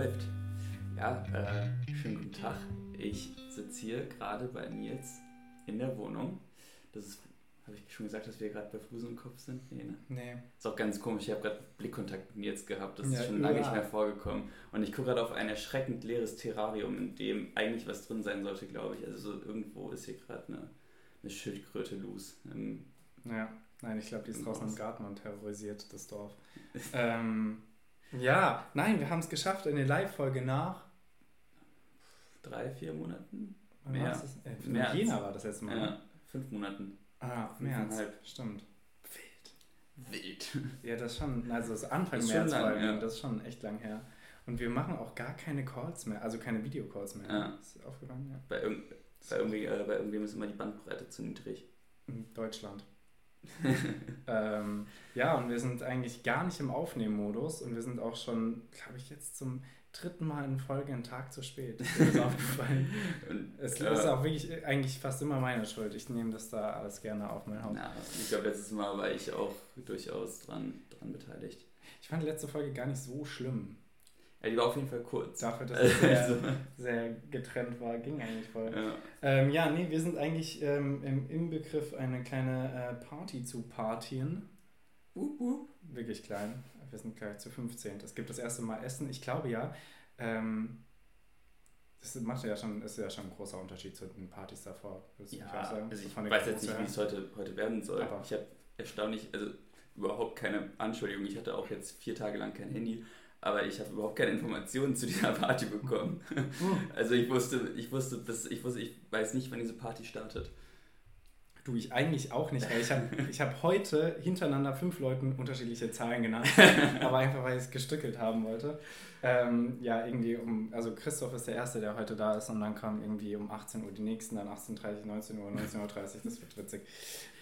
läuft. Ja, äh, schönen guten Tag. Ich sitze hier gerade bei Nils in der Wohnung. Das ist, habe ich schon gesagt, dass wir gerade bei Fuß und Kopf sind? Nee, ne? Nee. Ist auch ganz komisch. Ich habe gerade Blickkontakt mit Nils gehabt. Das Ja, ist schon lange nicht ja. mehr vorgekommen. Und ich gucke gerade auf ein erschreckend leeres Terrarium, in dem eigentlich was drin sein sollte, glaube ich. Also so irgendwo ist hier gerade eine, eine Schildkröte loose. Ähm, Ja. Nein, ich glaube, die ist draußen im Garten und terrorisiert das Dorf. ähm, ja, nein, wir haben es geschafft in der Live-Folge nach. drei, vier Monaten? wann Mehr. das? Äh, März. Jena war das letzte Mal. ne? Ja, fünf Monaten. Ah, März. Stimmt. Wild. Ja, das ist schon, also das Anfang Das März lang, allem, ja. das ist schon echt lang her. Und wir machen auch gar keine Calls mehr, also keine Videocalls mehr. Ja. Ist dir aufgefallen? Ja. Bei, irgend, bei, irgendwie, äh, bei irgendwem ist immer die Bandbreite zu niedrig. In Deutschland. ähm, ja, und wir sind eigentlich gar nicht im Aufnehmmodus und wir sind auch schon, glaube ich, jetzt zum dritten Mal in Folge einen Tag zu spät. Ist das aufgefallen. Und, Es äh, ist auch wirklich eigentlich fast immer meine Schuld. Ich nehme das da alles gerne auf mein Haupt. na, ich glaube, letztes Mal war ich auch durchaus dran, dran beteiligt. Ich fand die letzte Folge gar nicht so schlimm. Ja, die war auf jeden Fall kurz. Dafür, dass es sehr, Also, sehr getrennt war, ging eigentlich voll. ja. Ähm, ja, nee, wir sind eigentlich ähm, im, im Begriff, eine kleine äh, Party zu partien. Uh, uh. Wirklich klein. Wir sind gleich zu 15. Es gibt das erste Mal Essen. Ich glaube ja, ähm, das macht ja schon, ist ja schon ein großer Unterschied zu den Partys davor. Ja, sagen? also So ich weiß jetzt nicht, wie es heute, heute werden soll. Aber- ich habe erstaunlich, also überhaupt keine Anschuldigung. Ich hatte auch jetzt vier Tage lang kein Handy, aber ich habe überhaupt keine Informationen zu dieser Party bekommen. her. Also ich wusste, ich wusste, bis, ich wusste, ich weiß nicht, wann diese Party startet. Du, ich eigentlich auch nicht, weil ich habe ich hab heute hintereinander fünf Leuten unterschiedliche Zahlen genannt, aber einfach, weil ich es gestückelt haben wollte. Ähm, ja, irgendwie um, also Christoph ist der Erste, der heute da ist und dann kam irgendwie um 18 Uhr die nächsten, dann 18.30 19 Uhr, 19.30 Uhr, das wird witzig.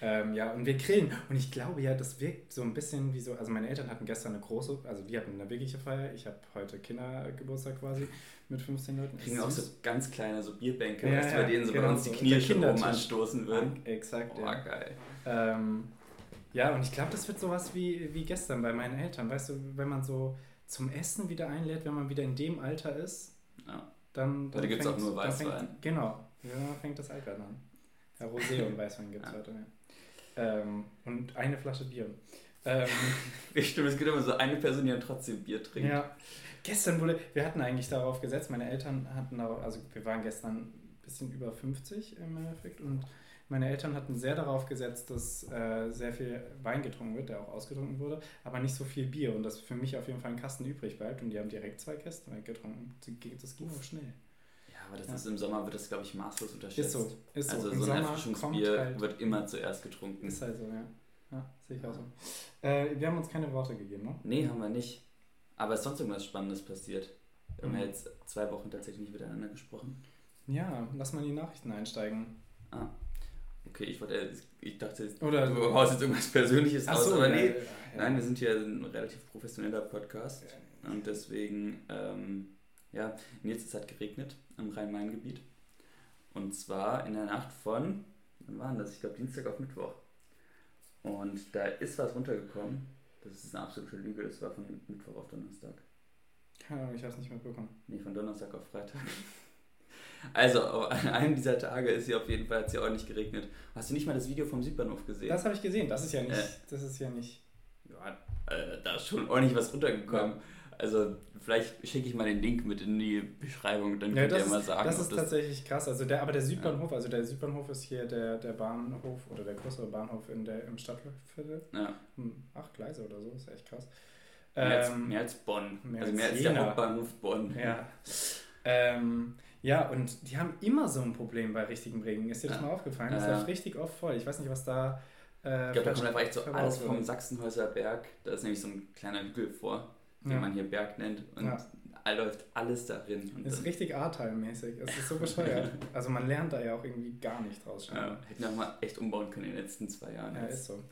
Ähm, ja, und wir grillen und ich glaube ja, das wirkt so ein bisschen wie so, also meine Eltern hatten gestern eine große, also die hatten eine wirkliche Feier, ich habe heute Kindergeburtstag quasi mit 15 Leuten. Kriegen auch so ganz kleine so Bierbänke, Ja, weißt du, bei denen so bei genau uns die. Knie schon oben anstoßen würden. Exakt, Oh, ja. geil. Ähm, ja, und ich glaube, das wird sowas wie, wie gestern bei meinen Eltern. Weißt du, wenn man so zum Essen wieder einlädt, wenn man wieder in dem Alter ist, Ja. dann. Dann gibt's auch fängt- nur dann Weißwein. Fängt, genau, ja, fängt das Alter an. Ja, Rosé und Weißwein gibt es Ja. heute, ja. Ähm, und eine Flasche Bier. Ähm, Stimmt, es gibt immer so eine Person, die dann trotzdem Bier trinkt. ja. Gestern wurde, wir hatten eigentlich darauf gesetzt, meine Eltern hatten darauf, also wir waren gestern ein bisschen über 50 im Endeffekt und meine Eltern hatten sehr darauf gesetzt, dass äh, sehr viel Wein getrunken wird, der auch ausgetrunken wurde, aber nicht so viel Bier und dass für mich auf jeden Fall ein Kasten übrig bleibt und die haben direkt zwei Kästen weggetrunken. Das ging auch schnell. Ja, aber das Ja. ist im Sommer wird das, glaube ich, maßlos unterschätzt. Ist so, ist also so. Im so ein Erfrischungsbier halt, wird immer zuerst getrunken. ist halt so, ja. Ja, sehe ich auch so. Äh, wir haben uns keine Worte gegeben, ne? Nee, haben wir nicht. Aber ist sonst irgendwas Spannendes passiert? Wir haben Mhm. ja jetzt zwei Wochen tatsächlich nicht miteinander gesprochen. Ja, lass mal in die Nachrichten einsteigen. Ah. Okay, ich, wollte, ich dachte, Oder du haust jetzt irgendwas Persönliches raus, so, aber ja, nee. ja, ja. Nein, wir sind ja ein relativ professioneller Podcast. Und deswegen, ähm, ja, Nils, es hat geregnet im Rhein-Main-Gebiet. Und zwar in der Nacht von, wann war das? Ich glaube Dienstag auf Mittwoch. Und da ist was runtergekommen. Das ist eine absolute Lüge. Das war von Mittwoch auf Donnerstag. Keine Ahnung, ich habe es nicht mitbekommen. Nee, von Donnerstag auf Freitag. Also, an einem dieser Tage ist hier auf jeden Fall, hat es hier ordentlich geregnet. Hast du nicht mal das Video vom Südbahnhof gesehen? Das habe ich gesehen, das ist ja nicht. Äh. Das ist ja nicht. Ja, äh, da ist schon ordentlich was runtergekommen. Also, vielleicht schicke ich mal den Link mit in die Beschreibung, dann Ja, könnt das ihr ist, mal sagen, das ist tatsächlich krass. Also der, aber der Südbahnhof, also der Südbahnhof ist hier der, der Bahnhof oder der größere Bahnhof in der, im Stadtviertel. Ja, Hm, Acht Gleise oder so, ist echt krass. mehr, als, Ähm, mehr als Bonn. mehr also als mehr als Jena. der Hauptbahnhof Bonn. Ja. Ähm, ja, und die haben immer so ein Problem bei richtigem Regen. Ist dir das Ja. mal aufgefallen? Das Ja, läuft richtig oft voll. Ich weiß nicht, was da. Äh, Ich glaube, da kommt einfach echt so alles vom Sachsenhäuser Berg. Da ist nämlich so ein kleiner Hügel vor, den Ja. man hier Berg nennt. Und Ja. da läuft alles darin. Und Das ist richtig A-Teil-mäßig. Es ist so bescheuert. also man lernt da ja auch irgendwie gar nicht draus. ja, hätten wir auch mal echt umbauen können in den letzten zwei Jahren. Ja, jetzt. ist so.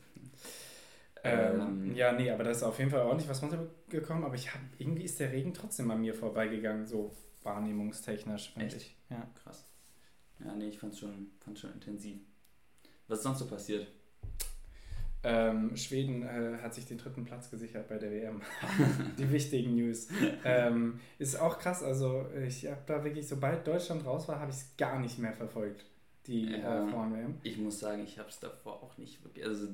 Ähm, ja, nee, aber da ist auf jeden Fall ordentlich was runtergekommen, aber ich habe irgendwie ist der Regen trotzdem an mir vorbeigegangen, so wahrnehmungstechnisch, finde Echt? ich. Ja. Krass. Ja, nee, ich fand's schon, fand's schon intensiv. Was ist sonst so passiert? Ähm, Schweden äh, hat sich den dritten Platz gesichert bei der WM. Die wichtigen News. Ähm, ist auch krass. Also ich habe da wirklich, sobald Deutschland raus war, habe ich es gar nicht mehr verfolgt. Die äh, Frauen-WM. Ich muss sagen, ich habe es davor auch nicht wirklich. Also,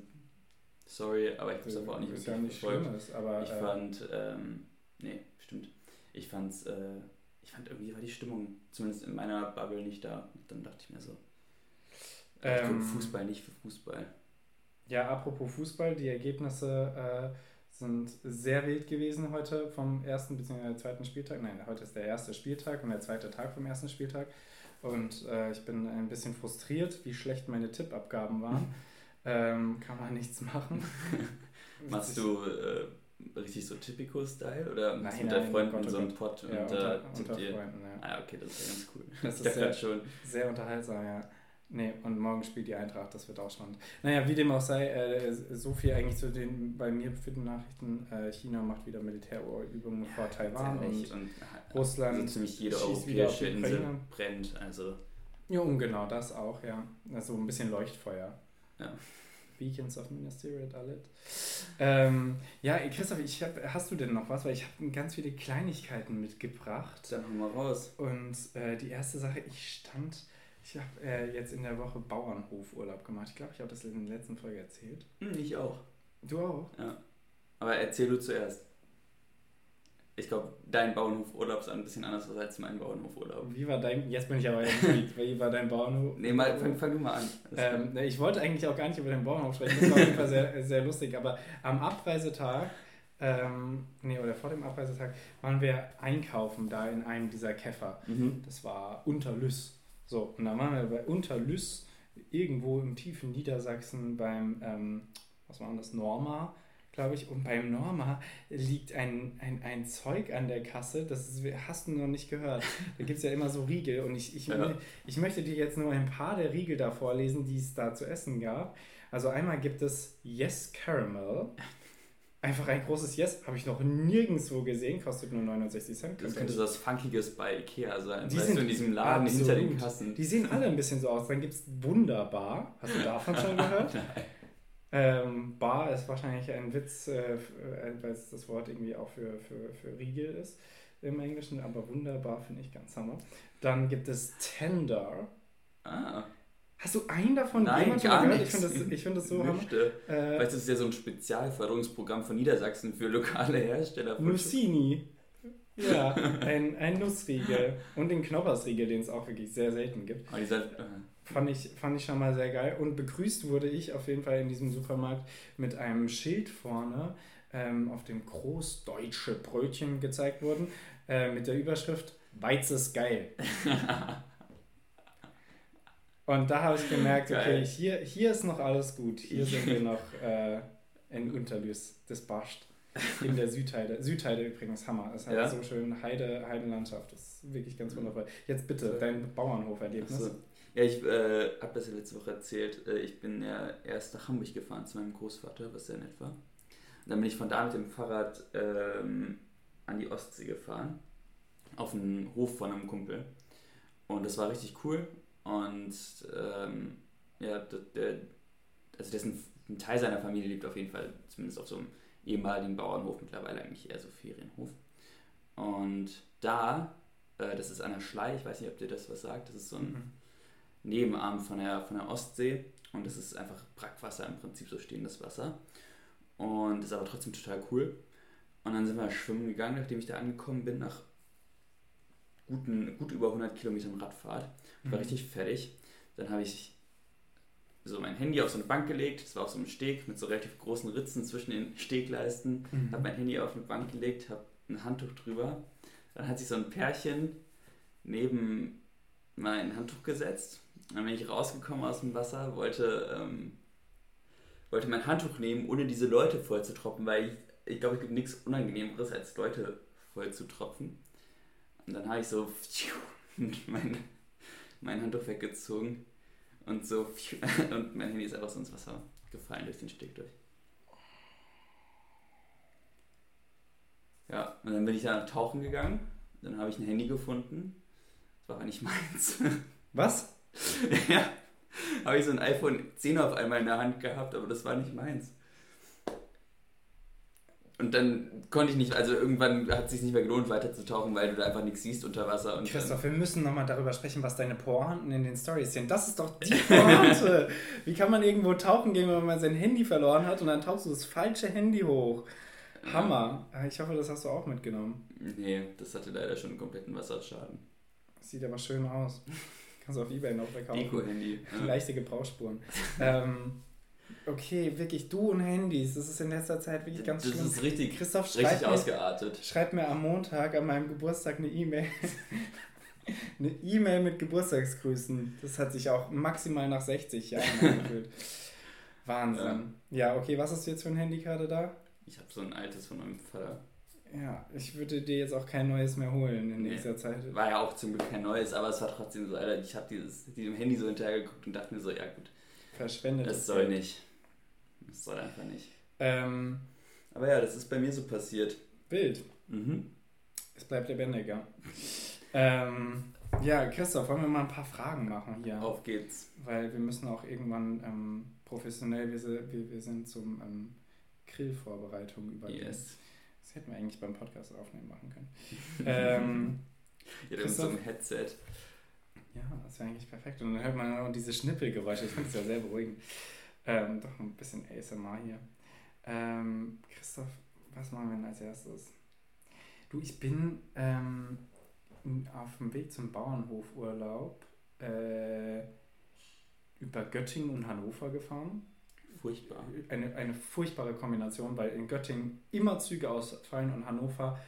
sorry, aber ich habe es davor auch nicht wirklich ja nicht verfolgt. Schlimmes, aber Ich äh, fand, ähm, nee, stimmt. Ich fand's, äh, ich fand irgendwie war die Stimmung, zumindest in meiner Bubble, nicht da. Und dann dachte ich mir so, äh, ich Ähm, gucke Fußball nicht für Fußball. Ja, apropos Fußball, die Ergebnisse äh, sind sehr wild gewesen heute vom ersten bzw. zweiten Spieltag. Nein, heute ist der erste Spieltag und der zweite Tag vom ersten Spieltag. Und äh, ich bin ein bisschen frustriert, wie schlecht meine Tippabgaben waren. ähm, kann man nichts machen. Machst du äh, richtig so Typico-Style oder machst du Nein, mit deinen Freunden Gott, oh so einen Gott. Pot und Ja, da unter, tippt unter ihr? Freunden, ja. Ah, okay, das ist ja ganz cool. Das ist sehr- schon. Sehr unterhaltsam, ja. Nee, und morgen spielt die Eintracht, das wird auch spannend. Naja, wie dem auch sei, äh, so viel eigentlich zu den bei mir für die Nachrichten. Äh, China macht wieder Militärübungen vor Taiwan und und Russland also ziemlich jede europäische Insel brennt. Also, Ja, und genau das auch, ja. Also ein bisschen Leuchtfeuer. Ja. Beacons of Minas Tirith, alle. Ähm, ja, Christoph, ich hab, hast du denn noch was? Weil ich habe ganz viele Kleinigkeiten mitgebracht. dann hau mal raus. Und äh, die erste Sache, ich stand, ich habe äh, jetzt in der Woche Bauernhofurlaub gemacht. Ich glaube, ich habe das in der letzten Folge erzählt. Hm, ich auch. Du auch? Aber erzähl du zuerst. Ich glaube, dein Bauernhofurlaub ist ein bisschen anders als mein Bauernhofurlaub. Wie war dein, jetzt bin ich aber intrigued. Wie war dein Bauernhof? Nee, mal, fang, fang du mal an. Ähm, ich wollte eigentlich auch gar nicht über den Bauernhof sprechen, das war auf jeden Fall sehr, sehr lustig, aber am Abreisetag, ähm, nee, oder vor dem Abreisetag, waren wir einkaufen da in einem dieser Käfer. mhm. Das war Unterlüss. So, und dann waren wir bei Unterlüss, irgendwo im tiefen Niedersachsen beim, ähm, was war das, Norma, glaube ich. Und beim Norma liegt ein, ein, ein Zeug an der Kasse, das ist, hast du noch nicht gehört. Da gibt es ja immer so Riegel und ich, ich, Ja. ich möchte dir jetzt nur ein paar der Riegel da vorlesen, die es da zu essen gab. Also einmal gibt es Yes Caramel. Einfach ein großes Yes, habe ich noch nirgendwo gesehen, kostet nur 69 Cent. Das könnte so was Funkiges bei Ikea sein. Die weißt sind du, in diesem Laden hinter den absolut. Kassen. Die sehen alle ein bisschen so aus. Dann gibt es Wunderbar. Hast du davon schon gehört? Ähm, Bar ist wahrscheinlich ein Witz, äh, äh, weil es das Wort irgendwie auch für, für, für Riegel ist im Englischen, aber wunderbar finde ich ganz hammer. Dann gibt es Tender. Ah, Hast du einen davon nein, gar gehört? nichts. Ich finde das, ich find das so hammer. Möchte. Äh, Weißt du, das ist ja so ein Spezialförderungsprogramm von Niedersachsen für lokale Hersteller. von Nussini. Ja, ein, ein Nussriegel. Und den Knoppersriegel, den es auch wirklich sehr selten gibt. Aber dieser, äh, Fand ich, fand ich schon mal sehr geil. Und begrüßt wurde ich auf jeden Fall in diesem Supermarkt mit einem Schild vorne, ähm, auf dem großdeutsche Brötchen gezeigt wurden, äh, mit der Überschrift Weiz ist geil. Und da habe ich gemerkt, okay, Geil. hier, hier ist noch alles gut. Hier sind wir noch äh, in Unterlüs, das Bascht. In der Südheide. Südheide übrigens, Hammer. Es hat Ja? so schön Heide, Heidelandschaft. Das ist wirklich ganz wundervoll. Jetzt bitte, dein Bauernhoferlebnis. Achso. Ja, ich äh, habe das ja letzte Woche erzählt. Äh, ich bin ja erst nach Hamburg gefahren zu meinem Großvater, was sehr nett war. Und dann bin ich von da mit dem Fahrrad ähm, an die Ostsee gefahren. Auf einen Hof von einem Kumpel. Und das war richtig cool. Und ähm, ja, der, der, also dessen ein Teil seiner Familie lebt auf jeden Fall, zumindest auf so einem ehemaligen Bauernhof, mittlerweile eigentlich eher so Ferienhof. Und da, äh, das ist an der Schlei, ich weiß nicht, ob dir das was sagt, das ist so ein Mhm. Nebenarm von der, von der Ostsee und das ist einfach Brackwasser, im Prinzip so stehendes Wasser. Und ist aber trotzdem total cool. Und dann sind wir schwimmen gegangen, nachdem ich da angekommen bin, nach guten, gut über 100 Kilometern Radfahrt. Ich war Mhm. richtig fertig. Dann habe ich so mein Handy auf so eine Bank gelegt. Das war auf so einem Steg mit so relativ großen Ritzen zwischen den Stegleisten. Mhm. Habe mein Handy auf eine Bank gelegt, habe ein Handtuch drüber. Dann hat sich so ein Pärchen neben mein Handtuch gesetzt. Dann bin ich rausgekommen aus dem Wasser, wollte, ähm, wollte mein Handtuch nehmen, ohne diese Leute voll zu tropfen, weil ich, ich glaube, es gibt nichts Unangenehmeres, als Leute voll zu tropfen. Und dann habe ich so mein, mein Handtuch weggezogen und so und mein Handy ist einfach so ins Wasser gefallen durch den Steg durch. Ja, und dann bin ich da tauchen gegangen. Dann habe ich ein Handy gefunden. Das war aber nicht meins. Was? ja. habe ich so ein iPhone 10 auf einmal in der Hand gehabt, aber das war nicht meins. Und dann konnte ich nicht, also irgendwann hat es sich nicht mehr gelohnt, weiterzutauchen, weil du da einfach nichts siehst unter Wasser. Und Christoph, wir müssen nochmal darüber sprechen, was deine Pointen in den Stories sind. Das ist doch die Pointe. Wie kann man irgendwo tauchen gehen, wenn man sein Handy verloren hat und dann tauchst du das falsche Handy hoch? Hammer. Ich hoffe, das hast du auch mitgenommen. Nee, das hatte leider schon einen kompletten Wasserschaden. Sieht aber schön aus. Kannst du auf Ebay noch verkaufen. Deko-Handy. Ja. Leichte Gebrauchsspuren. ähm, okay, wirklich, du und Handys, das ist in letzter Zeit wirklich ganz Das schlimm. ist richtig, Christoph, schreib richtig mir, ausgeartet. schreib mir am Montag an meinem Geburtstag eine E-Mail. eine E-Mail mit Geburtstagsgrüßen. Das hat sich auch maximal nach 60 Jahren angefühlt. Wahnsinn. Ja, okay, was hast du jetzt für ein Handy gerade da? Ich habe so ein altes von meinem Vater. Ja, ich würde dir jetzt auch kein neues mehr holen in Nee. nächster Zeit. War ja auch zum Glück kein neues, aber es war trotzdem so, Alter, ich habe dieses diesem Handy so hinterhergeguckt und dachte mir so, ja gut, Verschwendet. das soll nicht. Das soll einfach nicht. Ähm, Aber ja, das ist bei mir so passiert. Bild. Mhm. Es bleibt lebendiger. ähm, ja, Christoph, wollen wir mal ein paar Fragen machen hier? Auf geht's. Weil wir müssen auch irgendwann ähm, professionell, wir, wir sind zum ähm, Grillvorbereitung übergehen. Yes. Das hätten wir eigentlich beim Podcast aufnehmen machen können. ähm, Ja, dann so ein Headset. ja, das wäre eigentlich perfekt. Und dann hört man auch diese Schnippelgeräusche. Ich finde es ja sehr beruhigend. Ähm, doch ein bisschen ASMR hier. Ähm, Christoph, was machen wir denn als erstes? Du, ich bin ähm, auf dem Weg zum Bauernhofurlaub äh, über Göttingen und Hannover gefahren. Furchtbar. Eine, eine furchtbare Kombination, weil in Göttingen immer Züge ausfallen und Hannover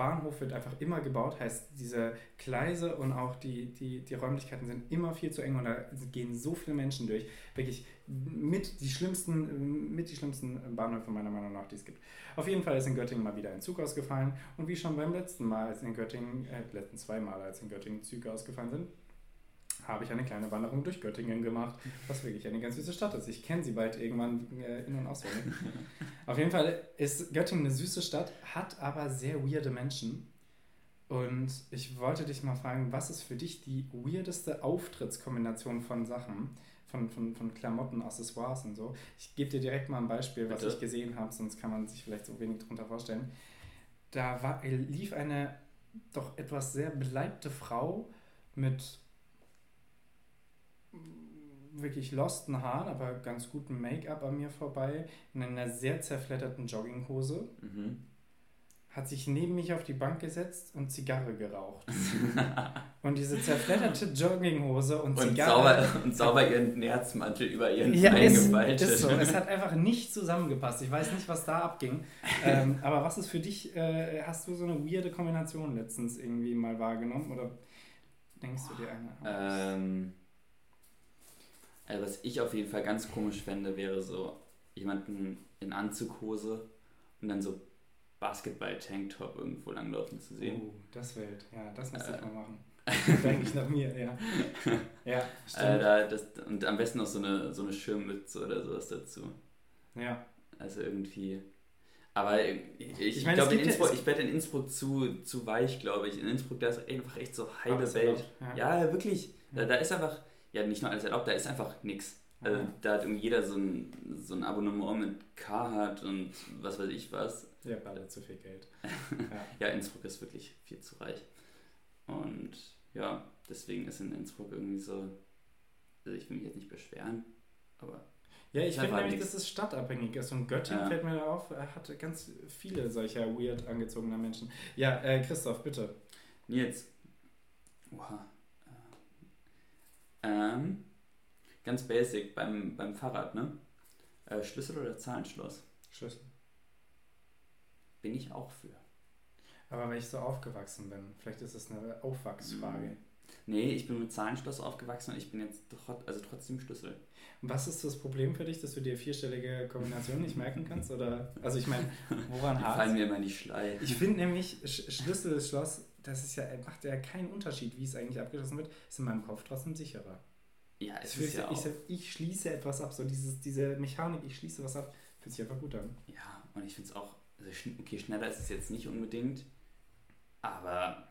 Bahnhof wird einfach immer gebaut, heißt diese Gleise und auch die, die, die Räumlichkeiten sind immer viel zu eng und da gehen so viele Menschen durch. Wirklich mit die schlimmsten, mit die schlimmsten Bahnhöfe meiner Meinung nach, die es gibt. Auf jeden Fall ist in Göttingen mal wieder ein Zug ausgefallen und wie schon beim letzten Mal, als in Göttingen, äh, letzten zwei Mal, als in Göttingen Züge ausgefallen sind, habe ich eine kleine Wanderung durch Göttingen gemacht, was wirklich eine ganz süße Stadt ist. Ich kenne sie bald irgendwann äh, in- und auswendig. Auf jeden Fall ist Göttingen eine süße Stadt, hat aber sehr weirde Menschen. Und ich wollte dich mal fragen, was ist für dich die weirdeste Auftrittskombination von Sachen, von, von, von Klamotten, Accessoires und so? Ich gebe dir direkt mal ein Beispiel, was Bitte. ich gesehen habe, sonst kann man sich vielleicht so wenig darunter vorstellen. Da war, lief eine doch etwas sehr beleibte Frau mit wirklich losten Haaren, aber ganz gutem Make-up an mir vorbei, in einer sehr zerfledderten Jogginghose, Mhm. hat sich neben mich auf die Bank gesetzt und Zigarre geraucht. und diese zerfledderte Jogginghose und, Und Zigarre. sauber, und sauber ihren Nerzmantel über ihren Ja, Bein ist, ist so. Es hat einfach nicht zusammengepasst. Ich weiß nicht, was da abging. ähm, aber was ist für dich, äh, hast du so eine weirde Kombination letztens irgendwie mal wahrgenommen oder denkst du dir eine? aus? Ähm, also was ich auf jeden Fall ganz komisch fände, wäre so jemanden in Anzughose und dann so Basketball-Tanktop irgendwo langlaufen zu sehen. Oh, das Welt. Ja, das müsste ich Äh. mal machen. Klingt eigentlich nach mir, ja. Ja, stimmt. Äh, da, das, und am besten noch so eine, so eine Schirmmütze oder sowas dazu. ja. Also irgendwie. Aber ich, ich, Ich ich glaube, in ja- Innsbruck, es- ich werde in Innsbruck zu, zu weich, glaube ich. In Innsbruck, da ist einfach echt so heile Welt. ja. Ja, wirklich. Da, Ja. da ist einfach, ja, nicht nur alles erlaubt, da ist einfach nichts. Also Ja. da hat irgendwie jeder so ein, so ein Abonnement mit Carhartt und was weiß ich was. Ja, beide zu viel Geld. Ja, Innsbruck ist wirklich viel zu reich. Und ja, deswegen ist in Innsbruck irgendwie so, also ich will mich jetzt nicht beschweren, aber Ja, ich finde nämlich, dass es stadtabhängig ist. Und Göttingen Ja. fällt mir da auf, er hat ganz viele solcher weird angezogener Menschen. Ja, äh, Christoph, bitte. Nils. Oha. Äh, Ähm, ganz basic beim, beim Fahrrad, ne? Äh, Schlüssel oder Zahlenschloss? Schlüssel. Bin ich auch für. Aber weil ich so aufgewachsen bin, vielleicht ist es eine Aufwachsfrage. Nee, ich bin mit Zahlenschloss aufgewachsen und ich bin jetzt trot also trotzdem Schlüssel. Was ist das Problem für dich, dass du dir vierstellige Kombinationen nicht merken kannst? Oder, also ich meine, woran hakt fallen mir immer die Schlei. Ich finde nämlich, Sch Schlüssel, Schloss, das ist ja, macht ja keinen Unterschied, wie es eigentlich abgeschlossen wird, ist in meinem Kopf trotzdem sicherer. Ja, es Es ist ja ich, ich schließe etwas ab, so dieses, diese Mechanik, ich schließe was ab, fühlt sich einfach gut an. Ja, und ich finde es auch, also okay, schneller ist es jetzt nicht unbedingt, aber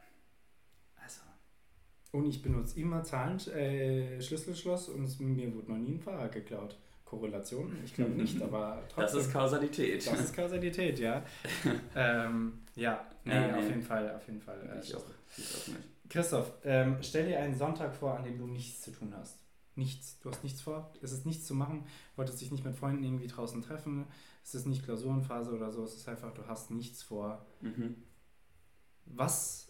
also, Und ich benutze immer Zahlen, äh, Schlüsselschloss und es, mir wurde noch nie ein Fahrrad geklaut. Korrelation? Ich glaube nicht, aber trotzdem. Das ist Kausalität. Das ist Kausalität, ja. ähm, ja, nee, ja, nee, auf jeden Fall, auf jeden Fall. Äh, ich auch, ich auch nicht. Christoph, ähm, stell dir einen Sonntag vor, an dem du nichts zu tun hast. Nichts. Du hast nichts vor. Es ist nichts zu machen. Wolltest dich nicht mit Freunden irgendwie draußen treffen. Es ist nicht Klausurenphase oder so. Es ist einfach, du hast nichts vor. Mhm. Was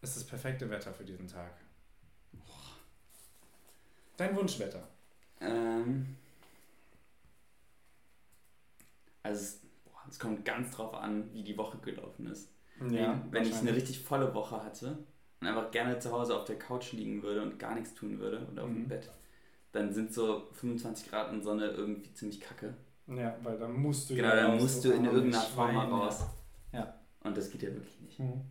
ist das perfekte Wetter für diesen Tag? Dein Wunschwetter? Ähm, also es, boah, es, kommt ganz drauf an, wie die Woche gelaufen ist. Ja, wenn ich eine richtig volle Woche hatte und einfach gerne zu Hause auf der Couch liegen würde und gar nichts tun würde oder auf mhm. dem Bett, dann sind so 25 Grad und Sonne irgendwie ziemlich kacke. Ja, weil dann musst du genau, ja dann musst du in irgendeiner Form mal raus. Ja. Und das geht ja wirklich nicht. Mhm.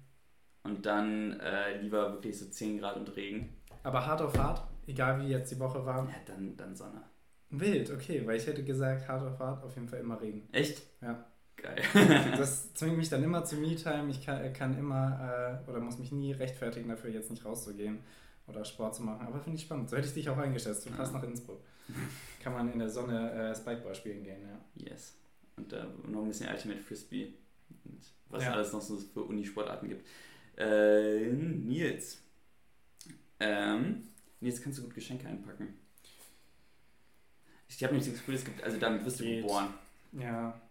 Und dann äh, lieber wirklich so 10 Grad und Regen. Aber hart auf hart, egal wie jetzt die Woche war. Ja, dann, dann Sonne. Wild, okay, weil ich hätte gesagt, hart auf hart, auf jeden Fall immer Regen. Echt? Ja. Geil. das zwingt mich dann immer zu Me-Time. Ich kann, kann immer äh, oder muss mich nie rechtfertigen dafür, jetzt nicht rauszugehen oder Sport zu machen. Aber finde ich spannend. So hätte ich dich auch eingeschätzt. Du passt ja. nach Innsbruck. Kann man in der Sonne äh, Spikeball spielen gehen, ja. Yes. Und da äh, noch ein bisschen Ultimate Frisbee. Und was ja. alles noch so für Unisportarten gibt. Äh, Nils. Ähm, Nils, kannst du gut Geschenke einpacken? Ich habe nicht das Gefühl, es gibt, also damit wirst du Geht. geboren. Ja.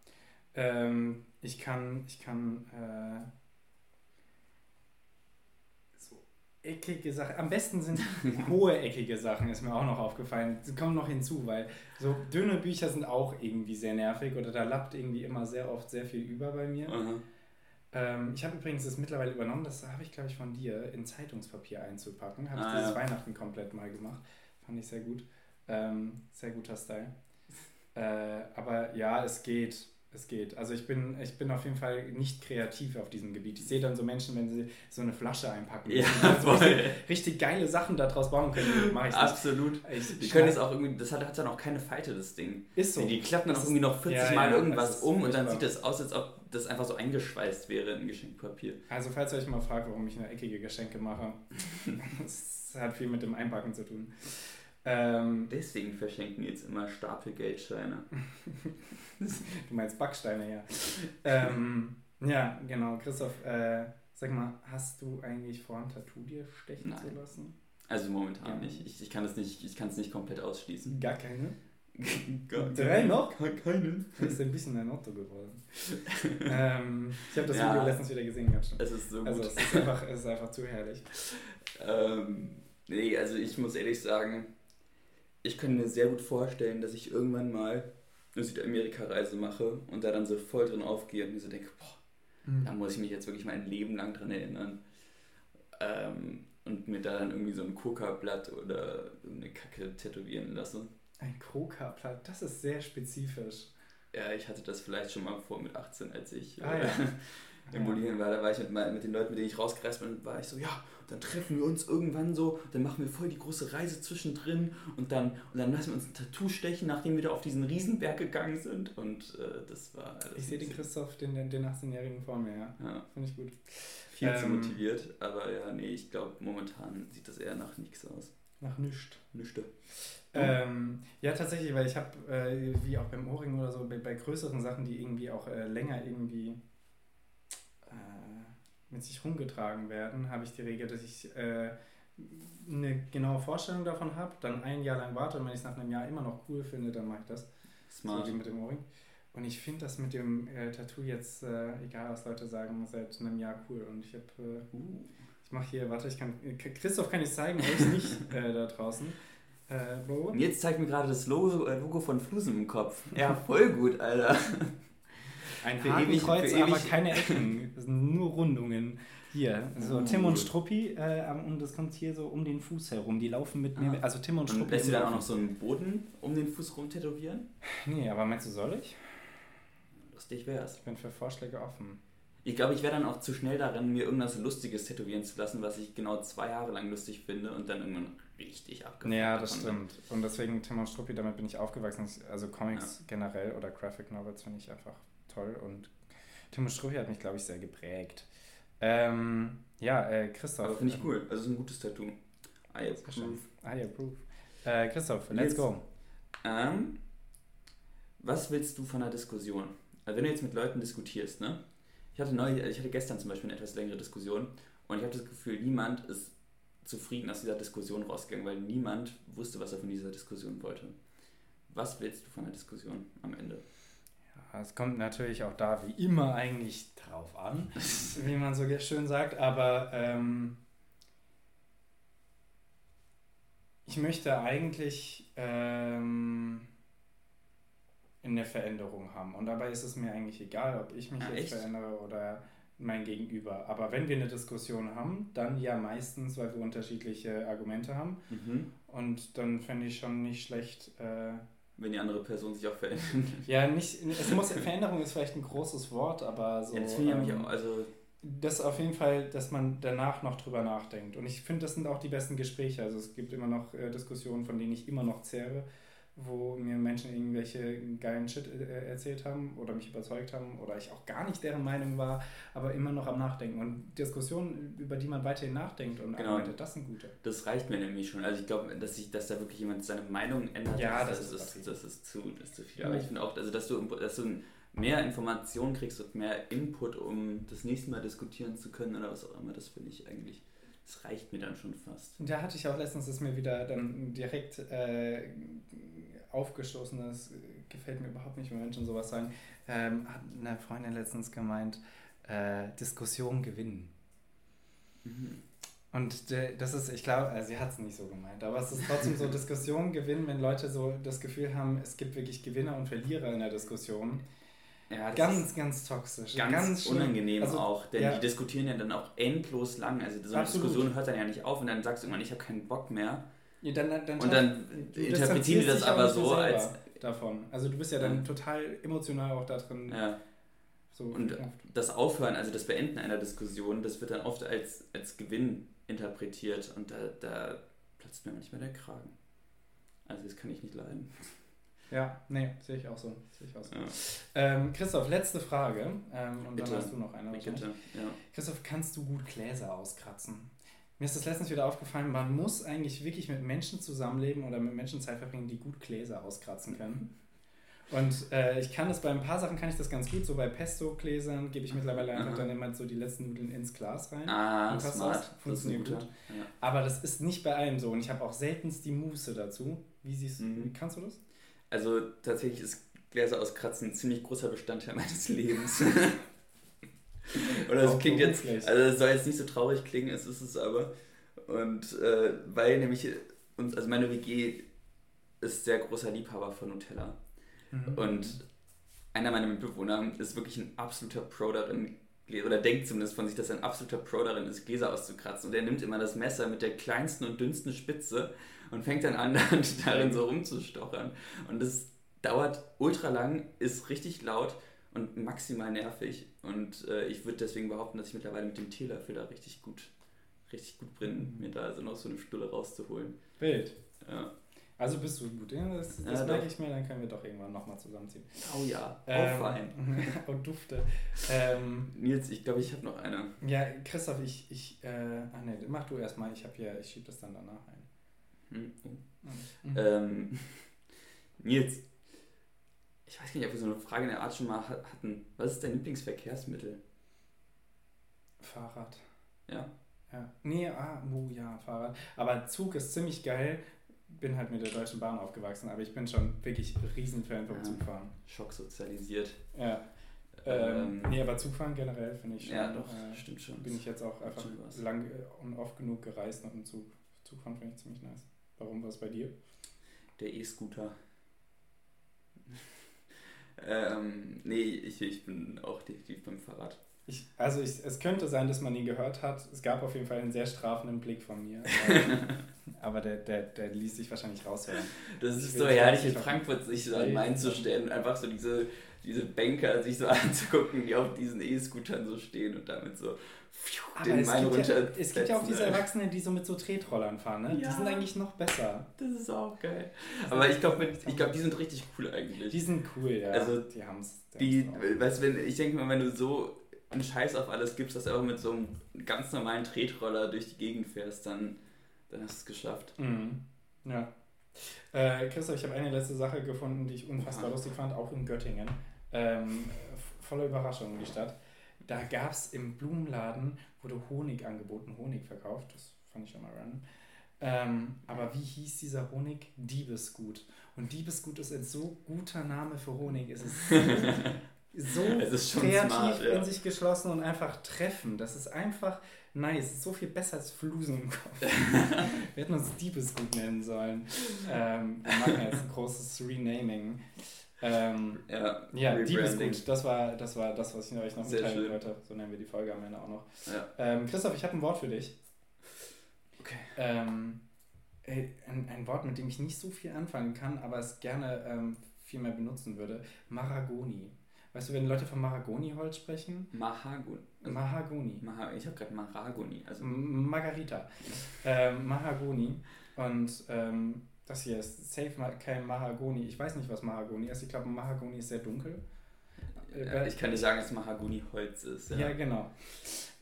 Ähm, ich kann, ich kann äh, so eckige Sachen. Am besten sind hohe eckige Sachen, ist mir auch noch aufgefallen. Sie kommen noch hinzu, weil so dünne Bücher sind auch irgendwie sehr nervig oder da lappt irgendwie immer sehr oft sehr viel über bei mir. Ähm, ich habe übrigens das mittlerweile übernommen, das habe ich glaube ich von dir, in Zeitungspapier einzupacken. Habe ich ah, dieses ja. Weihnachten komplett mal gemacht. Fand ich sehr gut. Ähm, sehr guter Style. Äh, aber ja, es geht. Es geht. Also ich bin, ich bin auf jeden Fall nicht kreativ auf diesem Gebiet. Ich sehe dann so Menschen, wenn sie so eine Flasche einpacken. Ja, also richtig, richtig, geile Sachen daraus bauen können, mache ich Absolut. Ich, die können es auch irgendwie, das hat, hat dann auch keine Falte, das Ding. Ist so. Die klappen dann auch irgendwie noch 40 ja, Mal ja, irgendwas um und dann sieht es aus, als ob das einfach so eingeschweißt wäre in Geschenkpapier. Also falls ihr euch mal fragt, warum ich eine eckige Geschenke mache, das hat viel mit dem Einpacken zu tun. Ähm, Deswegen verschenken jetzt immer Stapel Geldscheine. du meinst Backsteine, ja. ähm, ja, genau. Christoph, äh, sag mal, hast du eigentlich vor, ein Tattoo dir stechen Nein. zu lassen? Also momentan ja. nicht. Ich, ich kann es nicht, nicht komplett ausschließen. Gar keine? Gar Drei noch? Gar keinen. Das ist ein bisschen ein Otto geworden. ähm, ich habe das ja, Video letztens wieder gesehen. Ganz es ist so gut. Also es ist einfach, es ist einfach zu herrlich. Ähm, nee, also ich muss ehrlich sagen, ich kann mir sehr gut vorstellen, dass ich irgendwann mal eine Südamerika-Reise mache und da dann so voll drin aufgehe und mir so denke, boah, mhm. da muss ich mich jetzt wirklich mein Leben lang dran erinnern. Ähm, und mir da dann irgendwie so ein Coca-Blatt oder eine Kacke tätowieren lasse. Ein Coca-Blatt, das ist sehr spezifisch. Ja, ich hatte das vielleicht schon mal vor mit 18, als ich ah, äh, ja. In Bolivien war. Da war ich mit, mit den Leuten, mit denen ich rausgereist bin, war ich so, ja, dann treffen wir uns irgendwann so, dann machen wir voll die große Reise zwischendrin und dann, und dann lassen wir uns ein Tattoo stechen, nachdem wir da auf diesen Riesenberg gegangen sind. Und äh, das war. Das ich sehe den Christoph, den, den 18-Jährigen vor mir, ja. ja. Finde ich gut. Viel ähm, zu motiviert, aber ja, nee, ich glaube, momentan sieht das eher nach nichts aus. Nach nichts. Nüchte. Ähm, ja, tatsächlich, weil ich habe, äh, wie auch beim Ohrring oder so, bei, bei größeren Sachen, die irgendwie auch äh, länger irgendwie mit sich rumgetragen werden, habe ich die Regel, dass ich äh, eine genaue Vorstellung davon habe, dann ein Jahr lang warte und wenn ich es nach einem Jahr immer noch cool finde, dann mache ich das. Smart. So wie mit dem Ohrring. Und ich finde das mit dem äh, Tattoo jetzt, äh, egal was Leute sagen, seit einem Jahr cool. Und ich habe, äh, uh. ich mache hier, warte, ich kann, Christoph kann ich zeigen, euch nicht äh, da draußen. Äh, und jetzt zeigt mir gerade das Logo, äh, Logo von Flusen im Kopf. Ja, voll gut, Alter. Ein für Hakenkreuz, ewig, aber keine Ecken. Das sind nur Rundungen. Hier, so oh, Tim und Struppi äh, und das kommt hier so um den Fuß herum. Die laufen mit mir, ah. also Tim und Struppi. Und lässt du dann auch noch so einen Boden um den Fuß rum tätowieren? Nee, aber meinst du, soll ich? Lustig wär's. Ich bin für Vorschläge offen. Ich glaube, ich wäre dann auch zu schnell darin, mir irgendwas Lustiges tätowieren zu lassen, was ich genau zwei Jahre lang lustig finde und dann irgendwann richtig abgefuckt Ja, das stimmt. Und deswegen Tim und Struppi, damit bin ich aufgewachsen. Also Comics ja. generell oder Graphic Novels finde ich einfach toll und Timo Struppi hat mich, glaube ich, sehr geprägt. Ähm, ja, äh, Christoph. Finde ich cool. Also, es ist ein gutes Tattoo. I approve. I approve. Äh, Christoph, let's Jetzt. go. Ähm, was willst du von einer Diskussion? Also wenn du jetzt mit Leuten diskutierst, ne? Ich hatte, neu, ich hatte gestern zum Beispiel eine etwas längere Diskussion und ich habe das Gefühl, niemand ist zufrieden aus dieser Diskussion rausgegangen, weil niemand wusste, was er von dieser Diskussion wollte. Was willst du von einer Diskussion am Ende? Ja, es kommt natürlich auch da wie immer eigentlich drauf an, wie man so schön sagt, aber ähm, ich möchte eigentlich ähm, eine Veränderung haben. Und dabei ist es mir eigentlich egal, ob ich mich Ah, jetzt echt? verändere oder mein Gegenüber. Aber wenn wir eine Diskussion haben, dann ja meistens, weil wir unterschiedliche Argumente haben. Mhm. Und dann fände ich schon nicht schlecht, äh, Wenn die andere Person sich auch verändert. ja, nicht, es muss, Veränderung ist vielleicht ein großes Wort, aber so. ja, das finde ich ähm, auch, also das auf jeden Fall, dass man danach noch drüber nachdenkt. Und ich finde, das sind auch die besten Gespräche. Also es gibt immer noch äh, Diskussionen, von denen ich immer noch zehre, wo mir Menschen irgendwelche geilen Shit äh, erzählt haben oder mich überzeugt haben oder ich auch gar nicht deren Meinung war, aber immer noch am Nachdenken. Und Diskussionen, über die man weiterhin nachdenkt und Genau. arbeitet, das sind gute. das reicht mir nämlich schon. Also ich glaube, dass, ich, dass da wirklich jemand seine Meinung ändert, Ja, das, das ist ist, das, ist zu, das ist zu viel. Ja. Aber ich finde auch, also dass du, dass du mehr Informationen kriegst und mehr Input, um das nächste Mal diskutieren zu können oder was auch immer, das finde ich eigentlich, das reicht mir dann schon fast. Und Da hatte ich auch letztens, ist mir wieder dann direkt äh, aufgestoßen, das gefällt mir überhaupt nicht, wenn Menschen sowas sagen. Ähm, hat eine Freundin letztens gemeint, äh, Diskussion gewinnen. Mhm. Und äh, das ist, ich glaube, äh, sie hat es nicht so gemeint, aber es ist trotzdem so Diskussion gewinnen, wenn Leute so das Gefühl haben, es gibt wirklich Gewinner und Verlierer in der Diskussion. Ja, Ganz, ganz toxisch. ganz, schlimm. unangenehm Also, auch, denn ja. die diskutieren ja dann auch endlos lang. Also so eine Absolut. Diskussion hört dann ja nicht auf und dann sagst du irgendwann, ich habe keinen Bock mehr. Ja, dann, dann, Und dann interpretieren die das aber so als- davon. Also du bist ja dann Ja. total emotional auch da drin. Ja. So Und verknüpft. das Aufhören, also das Beenden einer Diskussion, das wird dann oft als, als Gewinn interpretiert und da, da platzt mir manchmal der Kragen. Also das kann ich nicht leiden. Ja, nee, sehe ich auch so. Sehe ich auch so. Ja, Ähm, Christoph, letzte Frage. Ähm, und Bitte. dann hast du noch eine. bitte. Ja. Christoph, kannst du gut Gläser auskratzen? Mir ist das letztens wieder aufgefallen, man muss eigentlich wirklich mit Menschen zusammenleben oder mit Menschen Zeit verbringen, die gut Gläser auskratzen können. Und äh, ich kann das bei ein paar Sachen kann ich das ganz gut. So bei Pesto-Gläsern gebe ich mittlerweile einfach Aha. dann immer so die letzten Nudeln ins Glas rein. Ah, Und smart. das? Funktioniert guter. gut. Ja. Aber das ist nicht bei allem so. Und ich habe auch seltenst die Muße dazu. Wie siehst du, Mhm. kannst du das? Also tatsächlich ist Gläser auskratzen ein ziemlich großer Bestandteil meines Lebens. Oder es klingt jetzt, also es soll jetzt nicht so traurig klingen, es ist es aber. Und äh, weil nämlich uns, also meine WG ist sehr großer Liebhaber von Nutella. Mhm. Und einer meiner Mitbewohner ist wirklich ein absoluter Pro darin, oder denkt zumindest von sich, dass er ein absoluter Pro darin ist, Gläser auszukratzen. Und er nimmt immer das Messer mit der kleinsten und dünnsten Spitze und fängt dann an, darin so rumzustochern. Und das dauert ultra lang, ist richtig laut und maximal nervig. Und äh, ich würde deswegen behaupten, dass ich mittlerweile mit dem Teelöffel da richtig gut, richtig gut bin, mir da also noch so eine Stulle rauszuholen. Bild. Also bist du gut. Ja, das das Ja, merke ich mir, dann können wir doch irgendwann nochmal zusammenziehen. Oh ja, Ähm, auch fein. und Dufte. Ähm, Nils, ich glaube, ich habe noch eine. ja, Christoph, ich, ich, äh, ah ne, mach du erstmal, ich habe hier, ich schiebe das dann danach ein. Hm, oh. Mhm. Ähm, Nils, ich weiß gar nicht, ob wir so eine Frage in der Art schon mal ha- hatten. Was ist dein Lieblingsverkehrsmittel? Fahrrad. Ja. Ja. Nee, ah, oh, ja, Fahrrad. Aber Zug ist ziemlich geil. Bin halt mit der Deutschen Bahn aufgewachsen, aber ich bin schon wirklich Riesenfan vom Ja. Zugfahren. Schocksozialisiert. Ja. Ähm, Ähm, nee, aber Zugfahren generell finde ich schon. ja, doch, Äh, stimmt schon. bin ich jetzt auch einfach lang äh, und oft genug gereist mit dem Zug. Zugfahren finde ich ziemlich nice. Warum war es bei dir? Der E-Scooter. ähm, nee, ich, ich bin auch definitiv beim Fahrrad. Ich, also ich, es könnte sein, dass man ihn gehört hat. Es gab auf jeden Fall einen sehr strafenden Blick von mir. Aber, der, der, der ließ sich wahrscheinlich raushören. Das Ich ist will so herrlich in Frankfurt, sich so an Main zu stellen und einfach so diese, diese Banker sich so anzugucken, die auf diesen E-Scootern so stehen und damit so pfiuh, Aber den Main gibt, ja, runter. es gibt ja auch diese. Erwachsenen, die so mit so Tretrollern fahren. Ne? Die Ja. sind eigentlich noch besser. Das ist auch geil. Aber ich glaube, ich glaub, die sind richtig cool eigentlich. Die sind cool, ja. Also, die haben es. Die, weißt du, wenn, ich denke mal, wenn du so einen Scheiß auf alles gibst, dass du einfach mit so einem ganz normalen Tretroller durch die Gegend fährst, dann dann hast du es geschafft. Mhm. Ja. Äh, Christoph, ich habe eine letzte Sache gefunden, die ich unfassbar Aha. lustig fand, auch in Göttingen. Ähm, voller Überraschung, die Stadt. Da gab es im Blumenladen, wurde Honig angeboten, Honig verkauft. Das fand ich schon mal random. Ähm, aber wie hieß dieser Honig? Diebesgut. Und Diebesgut ist ein so guter Name für Honig. Es ist so, so kreativ smart, ja. in sich geschlossen und einfach treffend. Das ist einfach nice. Es ist so viel besser als Flusen im Kopf. Wir hätten uns Diebesgut nennen sollen. Ähm, wir machen jetzt ein großes Renaming. Ähm, Ja, ja. Diebesgut, das war, das war das, was ich euch noch Sehr mitteilen schön. wollte. So nennen wir die Folge am Ende auch noch. Ja. Ähm, Christoph, ich habe ein Wort für dich. Okay. Ähm, äh, ein, ein Wort, mit dem ich nicht so viel anfangen kann, aber es gerne ähm, viel mehr benutzen würde. Maragoni. Weißt du, wenn Leute von Maragoni-Holz sprechen? Mahagoni. Also, Mahagoni. Maha ich habe gerade Maragoni. Also, Margarita. Ähm, Mahagoni. Und ähm, das hier ist safe kein Mahagoni. Ich weiß nicht, was Mahagoni ist. Ich glaube, Mahagoni ist sehr dunkel. Äh, ja, ich kann nicht sagen, dass Mahagoni Holz ist. Ja, Ja. genau.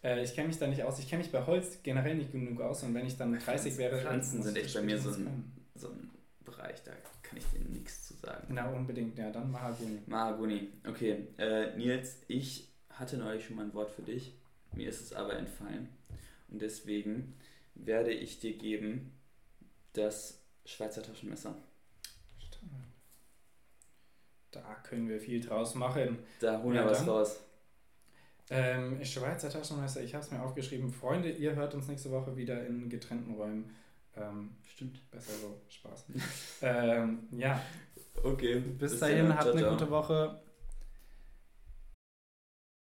Äh, ich kenne mich da nicht aus. Ich kenne mich bei Holz generell nicht genug aus. Und wenn ich dann 30 wäre. Pflanzen sind echt bei mir so ein, so ein Bereich, da kann ich dir nichts zu sagen. Na, unbedingt. Ja, dann Mahagoni. Mahagoni. Okay, äh, Nils, ich hatte neulich schon mal ein Wort für dich. Mir ist es aber entfallen. Und deswegen werde ich dir geben das Schweizer Taschenmesser. Da können wir viel draus machen. Da holen wir Ja, was raus. Ähm, Schweizer Taschenmesser, ich habe es mir aufgeschrieben. Freunde, ihr hört uns nächste Woche wieder in getrennten Räumen. Ähm, Stimmt. besser so, Spaß. ähm, ja, Okay. bis dann. dahin, habt eine gute Woche.